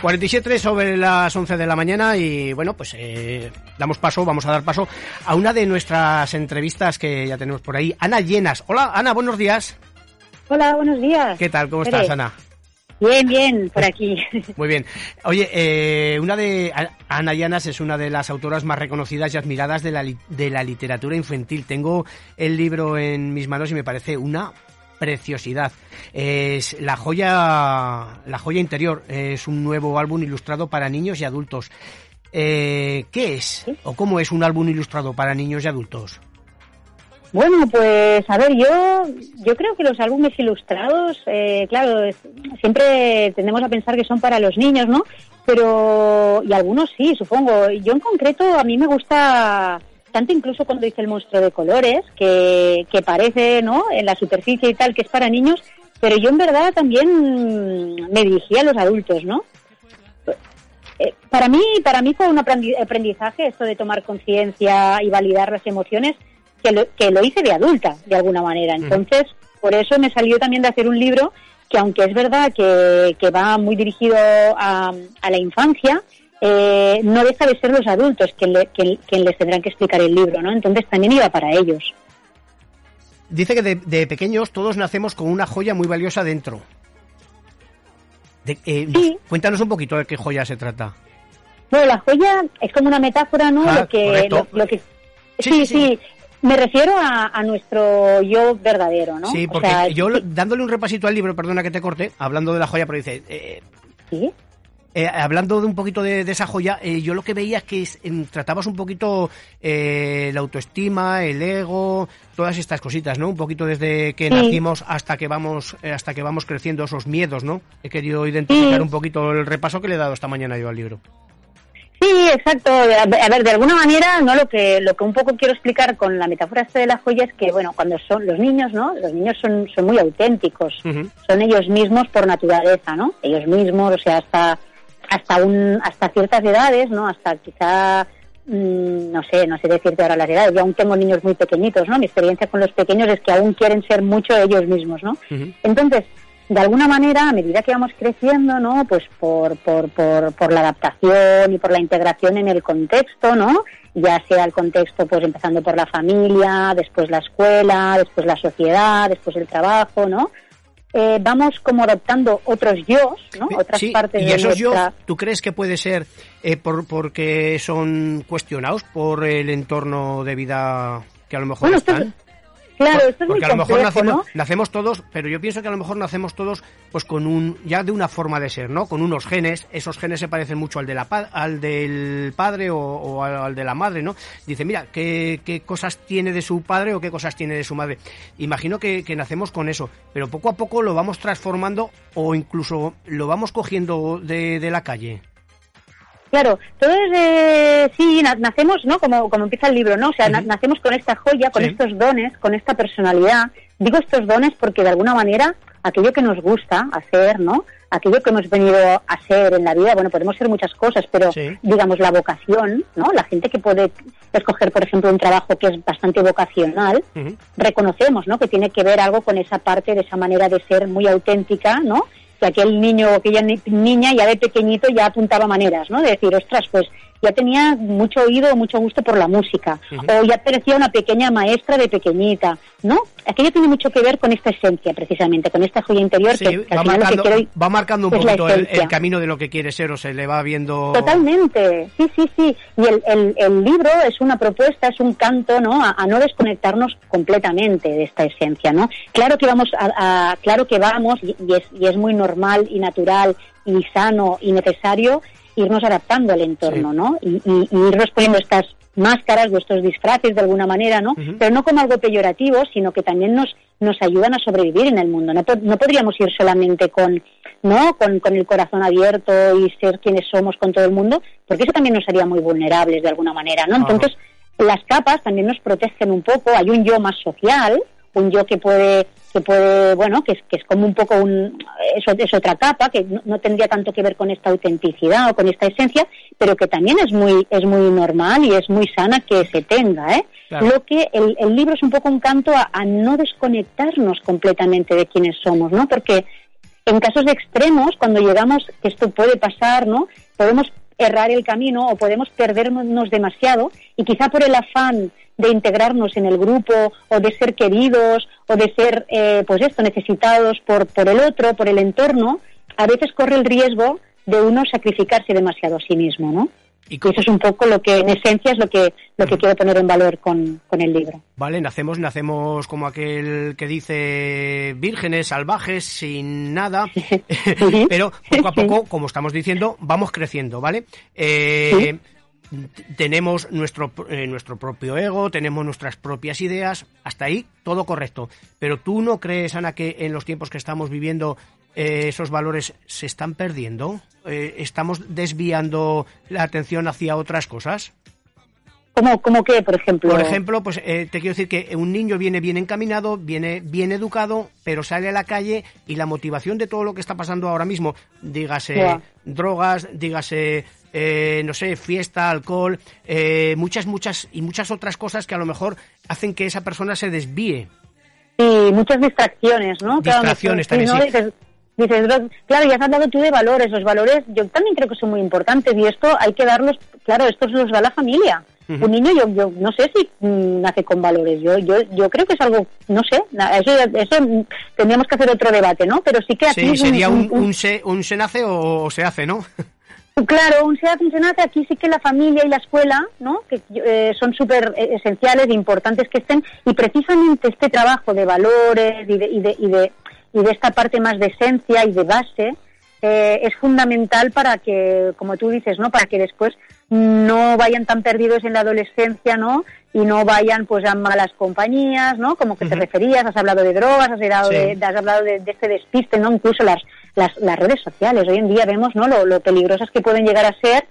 47 sobre las 11 de la mañana y bueno, pues eh, damos paso, vamos a dar paso a una de nuestras entrevistas que ya tenemos por ahí, Ana Llenas. Hola Ana, buenos días. Hola, buenos días. ¿Qué tal? ¿Cómo estás Ana? Bien, bien, por aquí. Muy bien. Oye, eh, una de Ana Llanas es una de las autoras más reconocidas y admiradas de la, de la literatura infantil. Tengo el libro en mis manos y me parece una preciosidad. Es la joya, la joya interior. Es un nuevo álbum ilustrado para niños y adultos. Eh, ¿Qué es o cómo es un álbum ilustrado para niños y adultos? Bueno, pues a ver, yo yo creo que los álbumes ilustrados, eh, claro, siempre tendemos a pensar que son para los niños, ¿no? Pero y algunos sí, supongo. Yo en concreto a mí me gusta tanto incluso cuando dice el monstruo de colores, que, que parece, ¿no? En la superficie y tal, que es para niños, pero yo en verdad también me dirigía a los adultos, ¿no? Eh, para mí, para mí fue un aprendizaje esto de tomar conciencia y validar las emociones, que lo, que lo hice de adulta, de alguna manera. Entonces, por eso me salió también de hacer un libro que aunque es verdad que, que va muy dirigido a, a la infancia, eh, no deja de ser los adultos quien, les tendrán que explicar el libro, ¿no? Entonces también iba para ellos. Dice que de, pequeños todos nacemos con una joya muy valiosa dentro. Eh, cuéntanos un poquito de qué joya se trata. Bueno, la joya es como una metáfora, ¿no? Ah, lo que, lo, que sí, sí, Me refiero a, nuestro yo verdadero, ¿no? Sí, porque yo dándole un repasito al libro, perdona que te corte, hablando de la joya, pero dice, eh, ¿Sí? Eh, hablando de un poquito de, esa joya, eh, yo lo que veía es que tratabas un poquito eh, la autoestima, el ego, todas estas cositas, ¿no? Un poquito desde que nacimos hasta que vamos hasta que vamos creciendo esos miedos, ¿no? He querido identificar un poquito el repaso que le he dado esta mañana yo al libro. Sí, exacto. A ver, de alguna manera, no lo que lo que un poco quiero explicar con la metáfora esta de la joya es que, bueno, cuando son los niños, ¿no? Los niños son, son muy auténticos, son ellos mismos por naturaleza, ¿no? Ellos mismos, o sea, hasta hasta un hasta ciertas edades, ¿no? Hasta quizá mm, no sé, no sé decirte ahora las edades, yo aún tengo niños muy pequeñitos, ¿no? Mi experiencia con los pequeños es que aún quieren ser mucho ellos mismos, ¿no? Entonces, de alguna manera, a medida que vamos creciendo, ¿no? Pues por, por, por, por la adaptación y por la integración en el contexto, ¿no? Ya sea el contexto, pues empezando por la familia, después la escuela, después la sociedad, después el trabajo, ¿no? Eh, vamos como adoptando otros yo, ¿no? Otras partes y esos yo, ¿tú crees que puede ser eh, por, porque son cuestionados por el entorno de vida que a lo mejor están? Claro, esto es Porque a lo mejor nacemos, nacemos, todos, pero yo pienso que a lo mejor nacemos todos pues con un ya de una forma de ser, ¿no? Con unos genes, esos genes se parecen mucho al de la al del padre o, al, de la madre, ¿no? Dice, mira, ¿qué, ¿qué, cosas tiene de su padre o qué cosas tiene de su madre. Imagino que, que nacemos con eso, pero poco a poco lo vamos transformando o incluso lo vamos cogiendo de, de la calle. Claro, entonces eh, sí, nacemos, ¿no? Como, como empieza el libro, ¿no? O sea, nacemos con esta joya, con estos dones, con esta personalidad. Digo estos dones porque de alguna manera aquello que nos gusta hacer, ¿no? Aquello que hemos venido a ser en la vida, bueno, podemos ser muchas cosas, pero digamos la vocación, ¿no? La gente que puede escoger, por ejemplo, un trabajo que es bastante vocacional, reconocemos, ¿no? Que tiene que ver algo con esa parte de esa manera de ser muy auténtica, ¿no? Que aquel niño o aquella niña ya de pequeñito ya apuntaba maneras, ¿no? De decir, ostras, pues ya tenía mucho oído, mucho gusto por la música, o ya parecía una pequeña maestra de pequeñita, ¿no? Aquello tiene mucho que ver con esta esencia, precisamente, con esta joya interior que, va, marcando, va marcando un poquito el, camino de lo que quiere ser, o se le va viendo... Totalmente, sí, sí, sí. Y el, el, libro es una propuesta, es un canto, ¿no? A, no desconectarnos completamente de esta esencia, ¿no? Claro que vamos, a, claro que vamos, y, es, y es muy normal y natural y sano y necesario irnos adaptando al entorno, ¿no? Y, y, irnos poniendo estas máscaras, vuestros disfraces de alguna manera, ¿no? Pero no como algo peyorativo, sino que también nos, nos ayudan a sobrevivir en el mundo. No, no podríamos ir solamente con, ¿no? Con, con, el corazón abierto y ser quienes somos con todo el mundo, porque eso también nos haría muy vulnerables de alguna manera, ¿no? Entonces, las capas también nos protegen un poco, hay un yo más social, un yo que puede que puede bueno que es, que es como un poco un eso es otra capa que no, tendría tanto que ver con esta autenticidad o con esta esencia pero que también es muy es muy normal y es muy sana que se tenga ¿eh? lo que el, el, libro es un poco un canto a, a, no desconectarnos completamente de quienes somos no porque en casos de extremos cuando llegamos que esto puede pasar no podemos errar el camino o podemos perdernos demasiado y quizá por el afán de integrarnos en el grupo o de ser queridos o de ser, eh, pues esto, necesitados por, por el otro, por el entorno, a veces corre el riesgo de uno sacrificarse demasiado a sí mismo, ¿no? Y, eso es un poco lo que, en esencia, es lo que, lo que quiero poner en valor con, con, el libro. Vale, nacemos, nacemos como aquel que dice vírgenes, salvajes, sin nada, pero poco a poco, como estamos diciendo, vamos creciendo, ¿vale? Eh, tenemos nuestro, eh, nuestro propio ego, tenemos nuestras propias ideas, hasta ahí todo correcto. Pero tú no crees, Ana, que en los tiempos que estamos viviendo eh, esos valores se están perdiendo? Eh, ¿Estamos desviando la atención hacia otras cosas? ¿Cómo, cómo qué, por ejemplo? Por ejemplo, pues te quiero decir que un niño viene bien encaminado, viene bien educado, pero sale a la calle y la motivación de todo lo que está pasando ahora mismo, dígase drogas, dígase eh, no sé, fiesta, alcohol, eh, muchas, muchas y muchas otras cosas que a lo mejor hacen que esa persona se desvíe. Sí, muchas distracciones, ¿no? Distracciones también, sí. Dices, claro, ya has hablado tú de valores. Los valores yo también creo que son muy importantes y esto hay que darlos, claro, esto los da la familia. Un niño, yo, yo no sé si nace con valores. Yo, yo, yo creo que es algo, no sé, eso, eso tendríamos que hacer otro debate, ¿no? Pero sí que aquí. Sí, sería un, un, se, un se nace o se hace, ¿no? Claro, un SEA funcionante aquí sí que la familia y la escuela, ¿no? que eh, son súper eh, esenciales e importantes que estén, y precisamente este trabajo de valores y de, y de, y de, y de esta parte más de esencia y de base eh, es fundamental para que, como tú dices, ¿no? para que después no vayan tan perdidos en la adolescencia, ¿no? Y no vayan pues a malas compañías, ¿no? Como que te referías, has hablado de drogas, has hablado, de, has hablado de, de, este despiste, ¿no? Incluso las, las, las redes sociales. Hoy en día vemos ¿no? lo, lo peligrosas que pueden llegar a ser.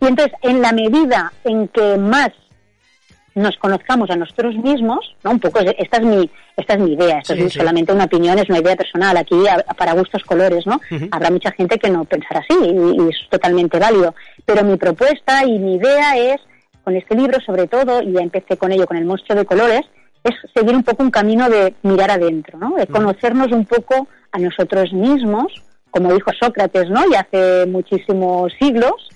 Y entonces, en la medida en que más nos conozcamos a nosotros mismos, ¿no? Un poco, esta es mi, esta es mi idea, esto es solamente una opinión, es una idea personal, aquí para gustos colores, ¿no? Habrá mucha gente que no pensará así y, es totalmente válido, pero mi propuesta y mi idea es, con este libro sobre todo, y ya empecé con ello, con el monstruo de colores, es seguir un poco un camino de mirar adentro, ¿no? De conocernos un poco a nosotros mismos, como dijo Sócrates, ¿no? Y hace muchísimos siglos,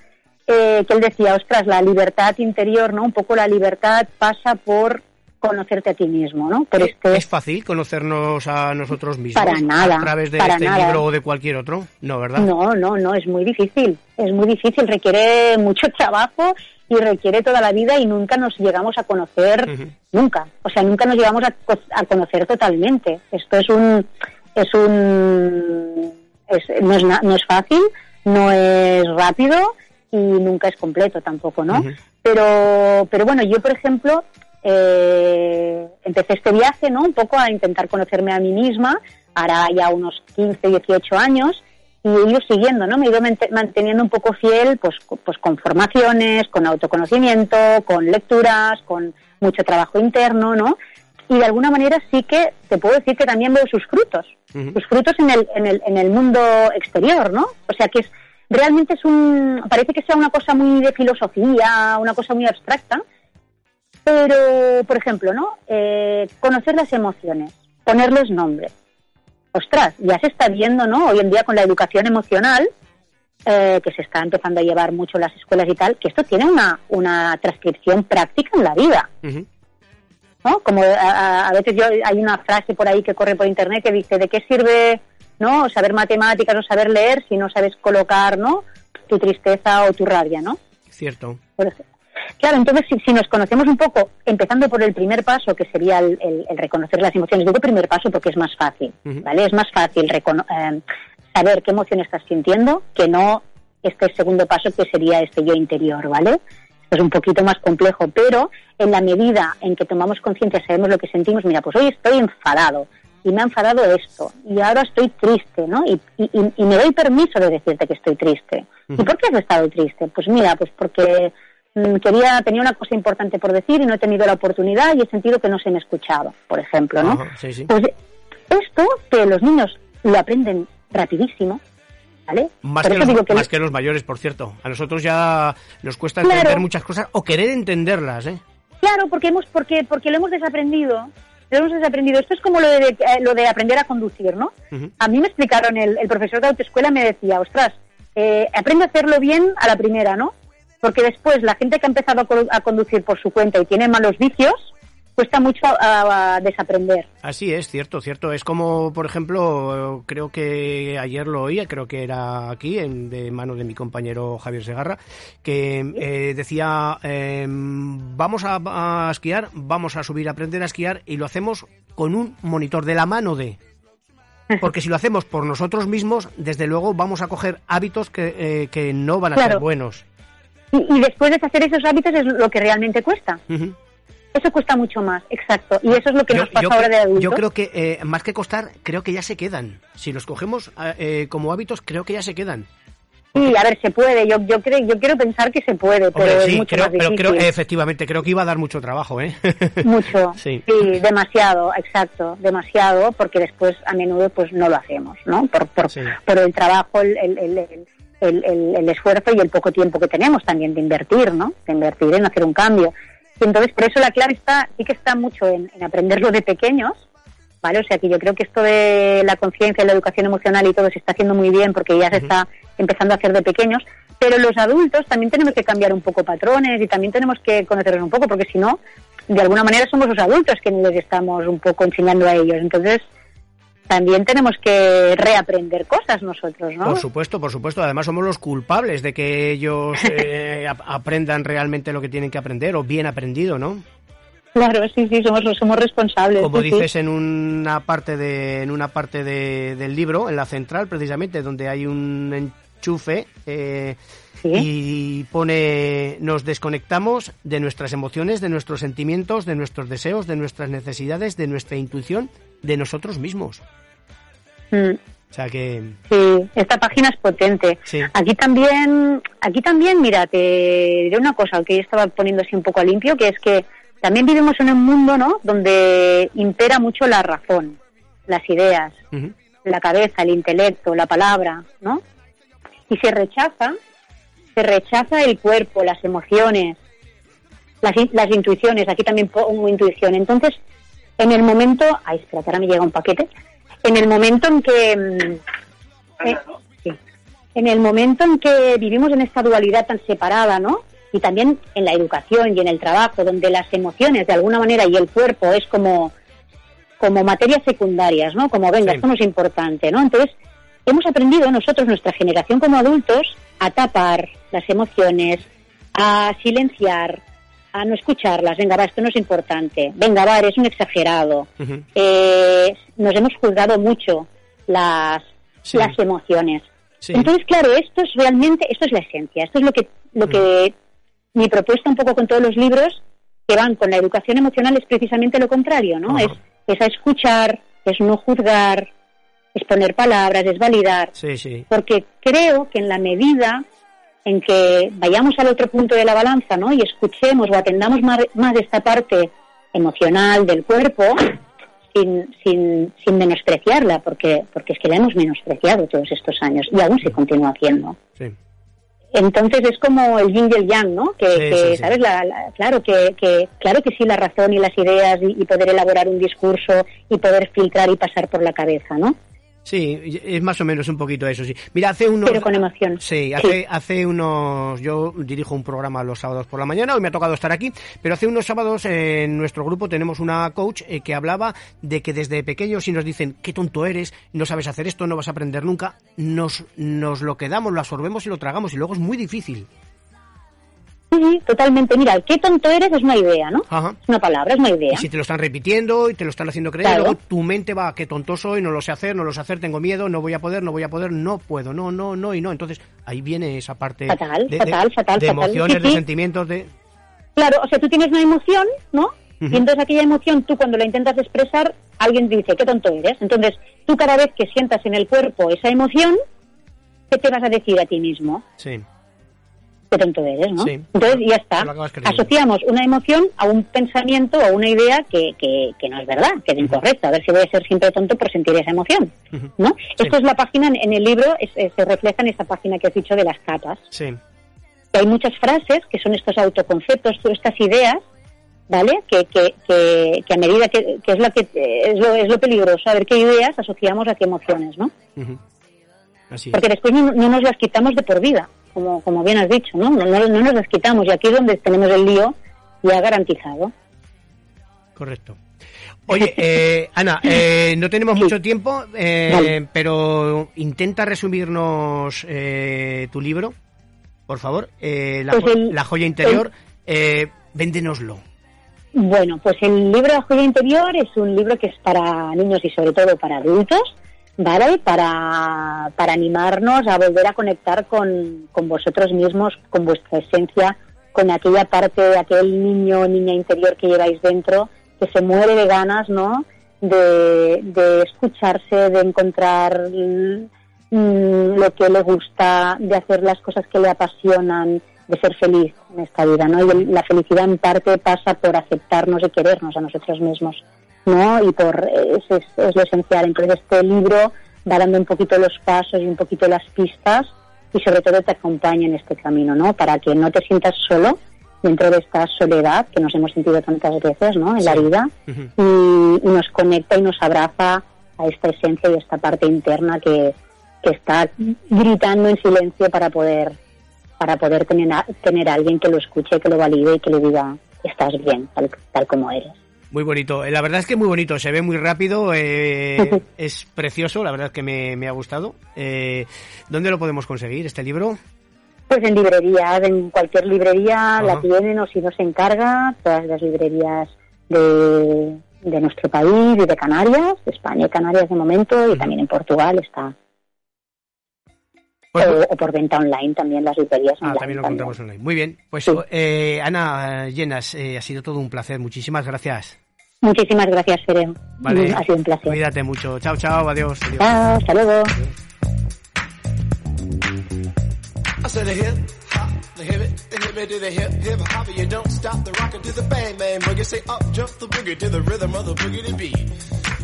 eh, que él decía, ostras, la libertad interior, ¿no? Un poco la libertad pasa por conocerte a ti mismo, ¿no? Por este... ¿Es fácil conocernos a nosotros mismos? Para nada. ¿A través de este libro o de cualquier otro? No, ¿verdad? No, no, no, es muy difícil. Es muy difícil, requiere mucho trabajo y requiere toda la vida y nunca nos llegamos a conocer, nunca. O sea, nunca nos llegamos a, a conocer totalmente. Esto es un es un no, es no es fácil, no es rápido y nunca es completo tampoco, ¿no? Pero pero bueno, yo por ejemplo eh, empecé este viaje, ¿no? Un poco a intentar conocerme a mí misma, hará ya unos 15, 18 años y he ido siguiendo, ¿no? Me he ido manteniendo un poco fiel, pues, pues con formaciones, con autoconocimiento, con lecturas, con mucho trabajo interno, ¿no? y de alguna manera sí que te puedo decir que también veo sus frutos, sus frutos en el, en, el, en el mundo exterior, ¿no? O sea que es, realmente es un, parece que sea una cosa muy de filosofía, una cosa muy abstracta, pero, por ejemplo, ¿no? Eh, conocer las emociones, ponerles nombre. Ostras, ya se está viendo, ¿no? Hoy en día con la educación emocional, eh, que se está empezando a llevar mucho en las escuelas y tal, que esto tiene una, una transcripción práctica en la vida. ¿no? Como a, veces yo hay una frase por ahí que corre por internet que dice ¿de qué sirve no saber matemáticas o saber leer si no sabes colocar no tu tristeza o tu rabia, ¿no? Cierto. claro, entonces si, nos conocemos un poco, empezando por el primer paso, que sería el, reconocer las emociones, digo primer paso porque es más fácil, ¿vale? Es más fácil eh, saber qué emoción estás sintiendo que no este segundo paso que sería este yo interior, ¿vale? es un poquito más complejo, pero en la medida en que tomamos conciencia, sabemos lo que sentimos, mira, pues hoy estoy enfadado y me ha enfadado esto y ahora estoy triste, ¿no? Y, me doy permiso de decirte que estoy triste. ¿Y por qué has estado triste? Pues mira, pues porque mm, quería tenía una cosa importante por decir y no he tenido la oportunidad y he sentido que no se me escuchaba, por ejemplo, ¿no? Pues esto que los niños lo aprenden rapidísimo, más, que los, mayores, por cierto. A nosotros ya nos cuesta entender muchas cosas o querer entenderlas, ¿eh? Claro, porque hemos porque porque lo hemos desaprendido. Hemos desaprendido. Esto es como lo de, eh, lo de aprender a conducir, ¿no? A mí me explicaron, el, profesor de autoescuela me decía, ostras, eh, aprende a hacerlo bien a la primera, ¿no? Porque después la gente que ha empezado a conducir por su cuenta y tiene malos vicios, cuesta mucho a, desaprender. Así es, cierto, cierto. Es como, por ejemplo, creo que ayer lo oía, creo que era aquí, en, de mano de mi compañero Javier Segarra, que eh, decía, em, vamos a, esquiar, vamos a subir a aprender a esquiar y lo hacemos con un monitor de la mano de... Porque si lo hacemos por nosotros mismos, desde luego vamos a coger hábitos que, eh, no van a ser buenos. Y, después de hacer esos hábitos es lo que realmente cuesta. Eso cuesta mucho más, exacto. Y eso es lo que nos pasa ahora de adultos. Yo creo que, eh, más que costar, creo que ya se quedan. Si los cogemos eh, eh, como hábitos, creo que ya se quedan. Sí, a ver, se puede. Yo, yo, creo, yo quiero pensar que se puede, pero es mucho más difícil. Pero creo, efectivamente, creo que iba a dar mucho trabajo, ¿eh? Mucho, sí. demasiado, exacto, demasiado, porque después a menudo pues no lo hacemos, ¿no? Por, por, por el trabajo, el, el, el, el, esfuerzo y el poco tiempo que tenemos también de invertir, ¿no? De invertir en hacer un cambio. Y entonces, por eso la clave está, sí que está mucho en, aprenderlo de pequeños, ¿vale? O sea, que yo creo que esto de la conciencia, la educación emocional y todo se está haciendo muy bien porque ya se está empezando a hacer de pequeños, pero los adultos también tenemos que cambiar un poco patrones y también tenemos que conocerlos un poco, porque si no, de alguna manera somos los adultos quienes les estamos un poco enseñando a ellos. Entonces, también tenemos que reaprender cosas nosotros, ¿no? Por supuesto, por supuesto. Además somos los culpables de que ellos eh, aprendan realmente lo que tienen que aprender o bien aprendido, ¿no? Claro, sí, sí, somos, somos responsables. Como dices en una parte de en una parte de, del libro, en la central, precisamente, donde hay un enchufe eh, y pone nos desconectamos de nuestras emociones, de nuestros sentimientos, de nuestros deseos, de nuestras necesidades, de nuestra intuición, de nosotros mismos. Mm. O sea que... Sí, esta página es potente. Aquí también, aquí también, mira, te diré una cosa que yo estaba poniendo así un poco a limpio, que es que también vivimos en un mundo, ¿no?, donde impera mucho la razón, las ideas, la cabeza, el intelecto, la palabra, ¿no? Y se rechaza, se rechaza el cuerpo, las emociones, las, las intuiciones. Aquí también pongo intuición. Entonces, en el momento, ay, espera, ahora me llega un paquete. En el momento en que mm, eh, en el momento en que vivimos en esta dualidad tan separada, ¿no? Y también en la educación y en el trabajo, donde las emociones de alguna manera y el cuerpo es como como materias secundarias, ¿no? Como venga, esto no es importante, ¿no? Entonces, hemos aprendido nosotros, nuestra generación como adultos, a tapar las emociones, a silenciar, a no escucharlas. Venga, va, esto no es importante. Venga, va, eres un exagerado. Eh, nos hemos juzgado mucho las, las emociones. Entonces, claro, esto es realmente, esto es la esencia. Esto es lo que, lo que mi propuesta un poco con todos los libros que van con la educación emocional es precisamente lo contrario, ¿no? Es, es a escuchar, es no juzgar, es poner palabras, es validar. Porque creo que en la medida en que vayamos al otro punto de la balanza, ¿no? Y escuchemos o atendamos más, más esta parte emocional del cuerpo sin, sin, sin menospreciarla, porque, porque es que la hemos menospreciado todos estos años y aún se continúa haciendo. Entonces es como el yin y el yang, ¿no? Que, ¿sabes? claro, que, que, claro que sí, la razón y las ideas y poder elaborar un discurso y poder filtrar y pasar por la cabeza, ¿no? Sí, es más o menos un poquito eso, sí. Mira, hace unos... Pero con emoción. Sí, hace, hace unos... Yo dirijo un programa los sábados por la mañana, hoy me ha tocado estar aquí, pero hace unos sábados en nuestro grupo tenemos una coach eh, que hablaba de que desde pequeños si nos dicen, qué tonto eres, no sabes hacer esto, no vas a aprender nunca, nos, nos lo quedamos, lo absorbemos y lo tragamos y luego es muy difícil. Sí, totalmente. Mira, qué tonto eres es una idea, ¿no? Ajá. Es una palabra, es una idea. Y si te lo están repitiendo y te lo están haciendo creer, Claro. luego tu mente va, qué tonto soy, no lo sé hacer, no lo sé hacer, tengo miedo, no voy a poder, no voy a poder, no puedo, no, no, no y no. Entonces ahí viene esa parte Fatal, de, fatal, de- fatal, de fatal. emociones, Sí, de sentimientos, de... Claro, o sea, tú tienes una emoción, ¿no? Y entonces aquella emoción, tú cuando la intentas expresar, alguien te dice, qué tonto eres. Entonces, tú cada vez que sientas en el cuerpo esa emoción, ¿qué te vas a decir a ti mismo? Sí. Qué tonto eres, ¿no? Sí. Entonces, ya está. Asociamos una emoción a un pensamiento o a una idea que, que, que no es verdad, que es incorrecta. A ver si voy a ser siempre tonto por sentir esa emoción. ¿no? Sí. Esto es la página, en- el libro, es- es- se refleja en esta página que has dicho de las capas. Sí. que hay muchas frases que son estos autoconceptos, estas ideas, ¿vale? Que, que, que, que a medida que, que es lo que es lo, es lo peligroso, a ver qué ideas asociamos a qué emociones, ¿no? Así. Porque después no, no nos las quitamos de por vida, como, como bien has dicho, ¿no? No, no, no nos las quitamos y aquí es donde tenemos el lío ya garantizado. Correcto. Oye, eh, Ana, eh, no tenemos mucho tiempo, eh, Vale. pero intenta resumirnos eh, tu libro, por favor. Eh, la, Pues el- la joya interior, eh, véndenoslo. Bueno, pues el libro La joya interior es un libro que es para niños y sobre todo para adultos, ¿vale? Para, para animarnos a volver a conectar con, con vosotros mismos, con vuestra esencia, con aquella parte aquel niño o niña interior que lleváis dentro, que se muere de ganas, ¿no? De, de escucharse, de encontrar mm, lo que le gusta, de hacer las cosas que le apasionan, de ser feliz en esta vida, ¿no? Y la felicidad en parte pasa por aceptarnos y querernos a nosotros mismos, ¿no? Y por eso es, es lo esencial. Entonces este libro va dando un poquito los pasos y un poquito las pistas y sobre todo te acompaña en este camino, ¿no? Para que no te sientas solo dentro de esta soledad que nos hemos sentido tantas veces, ¿no? En la vida y, y nos conecta y nos abraza a esta esencia y a esta parte interna que, que está gritando en silencio para poder para poder tener a, tener a alguien que lo escuche, que lo valide y que le diga estás bien, tal, tal como eres. Muy bonito. Eh, La verdad es que muy bonito. Se ve muy rápido. eh, es precioso. La verdad es que me, me ha gustado. Eh, ¿Dónde lo podemos conseguir este libro? Pues en librerías, en cualquier librería la tienen o si no se encarga, todas las librerías de, de nuestro país y de Canarias, de España y Canarias de momento, y también en Portugal está. Pues- o, o por venta online también las librerías Ah, online. también lo también. encontramos online. Muy bien. Pues Sí. eh, Ana Llenas, eh, ha sido todo un placer. Muchísimas gracias. Muchísimas gracias, Fere. Vale. Ha sido un placer. Cuídate mucho. Chao, chao. Adiós. adiós. Chao, hasta luego. I said a hip hop, the hip it, the hip it to the hip hip hop, you don't stop the rockin' to the bang bang boogie. Say up jump the boogie to the rhythm of the boogie to beat.